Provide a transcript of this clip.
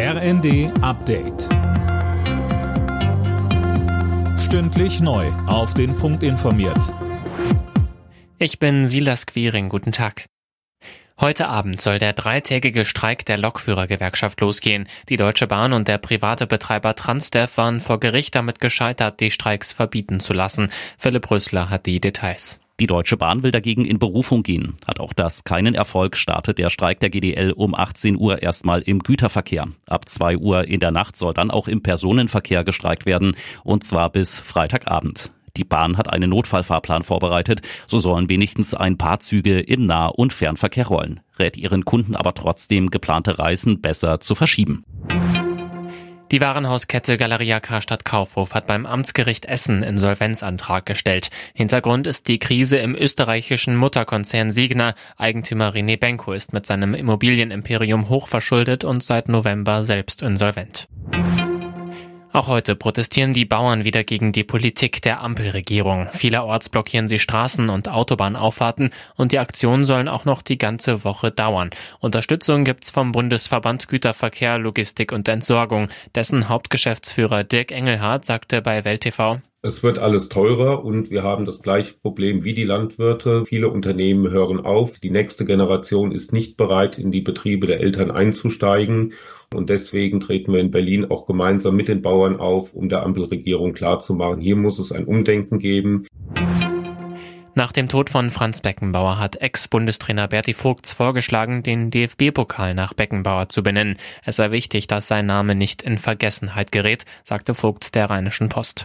RND Update. Stündlich neu. Auf den Punkt informiert. Ich bin Silas Quiring. Guten Tag. Heute Abend soll der dreitägige Streik der Lokführergewerkschaft losgehen. Die Deutsche Bahn und der private Betreiber Transdev waren vor Gericht damit gescheitert, die Streiks verbieten zu lassen. Philipp Rösler hat die Details. Die Deutsche Bahn will dagegen in Berufung gehen. Hat auch das keinen Erfolg, startet der Streik der GDL um 18 Uhr erstmal im Güterverkehr. Ab 2 Uhr in der Nacht soll dann auch im Personenverkehr gestreikt werden, und zwar bis Freitagabend. Die Bahn hat einen Notfallfahrplan vorbereitet, so sollen wenigstens ein paar Züge im Nah- und Fernverkehr rollen, rät ihren Kunden aber trotzdem, geplante Reisen besser zu verschieben. Die Warenhauskette Galeria Karstadt Kaufhof hat beim Amtsgericht Essen Insolvenzantrag gestellt. Hintergrund ist die Krise im österreichischen Mutterkonzern Signa. Eigentümer René Benko ist mit seinem Immobilienimperium hochverschuldet und seit November selbst insolvent. Auch heute protestieren die Bauern wieder gegen die Politik der Ampelregierung. Vielerorts blockieren sie Straßen und Autobahnauffahrten und die Aktionen sollen auch noch die ganze Woche dauern. Unterstützung gibt's vom Bundesverband Güterverkehr, Logistik und Entsorgung. Dessen Hauptgeschäftsführer Dirk Engelhardt sagte bei Welt TV, es wird alles teurer und wir haben das gleiche Problem wie die Landwirte. Viele Unternehmen hören auf. Die nächste Generation ist nicht bereit, in die Betriebe der Eltern einzusteigen. Und deswegen treten wir in Berlin auch gemeinsam mit den Bauern auf, um der Ampelregierung klarzumachen, hier muss es ein Umdenken geben. Nach dem Tod von Franz Beckenbauer hat Ex-Bundestrainer Berti Vogts vorgeschlagen, den DFB-Pokal nach Beckenbauer zu benennen. Es sei wichtig, dass sein Name nicht in Vergessenheit gerät, sagte Vogts der Rheinischen Post.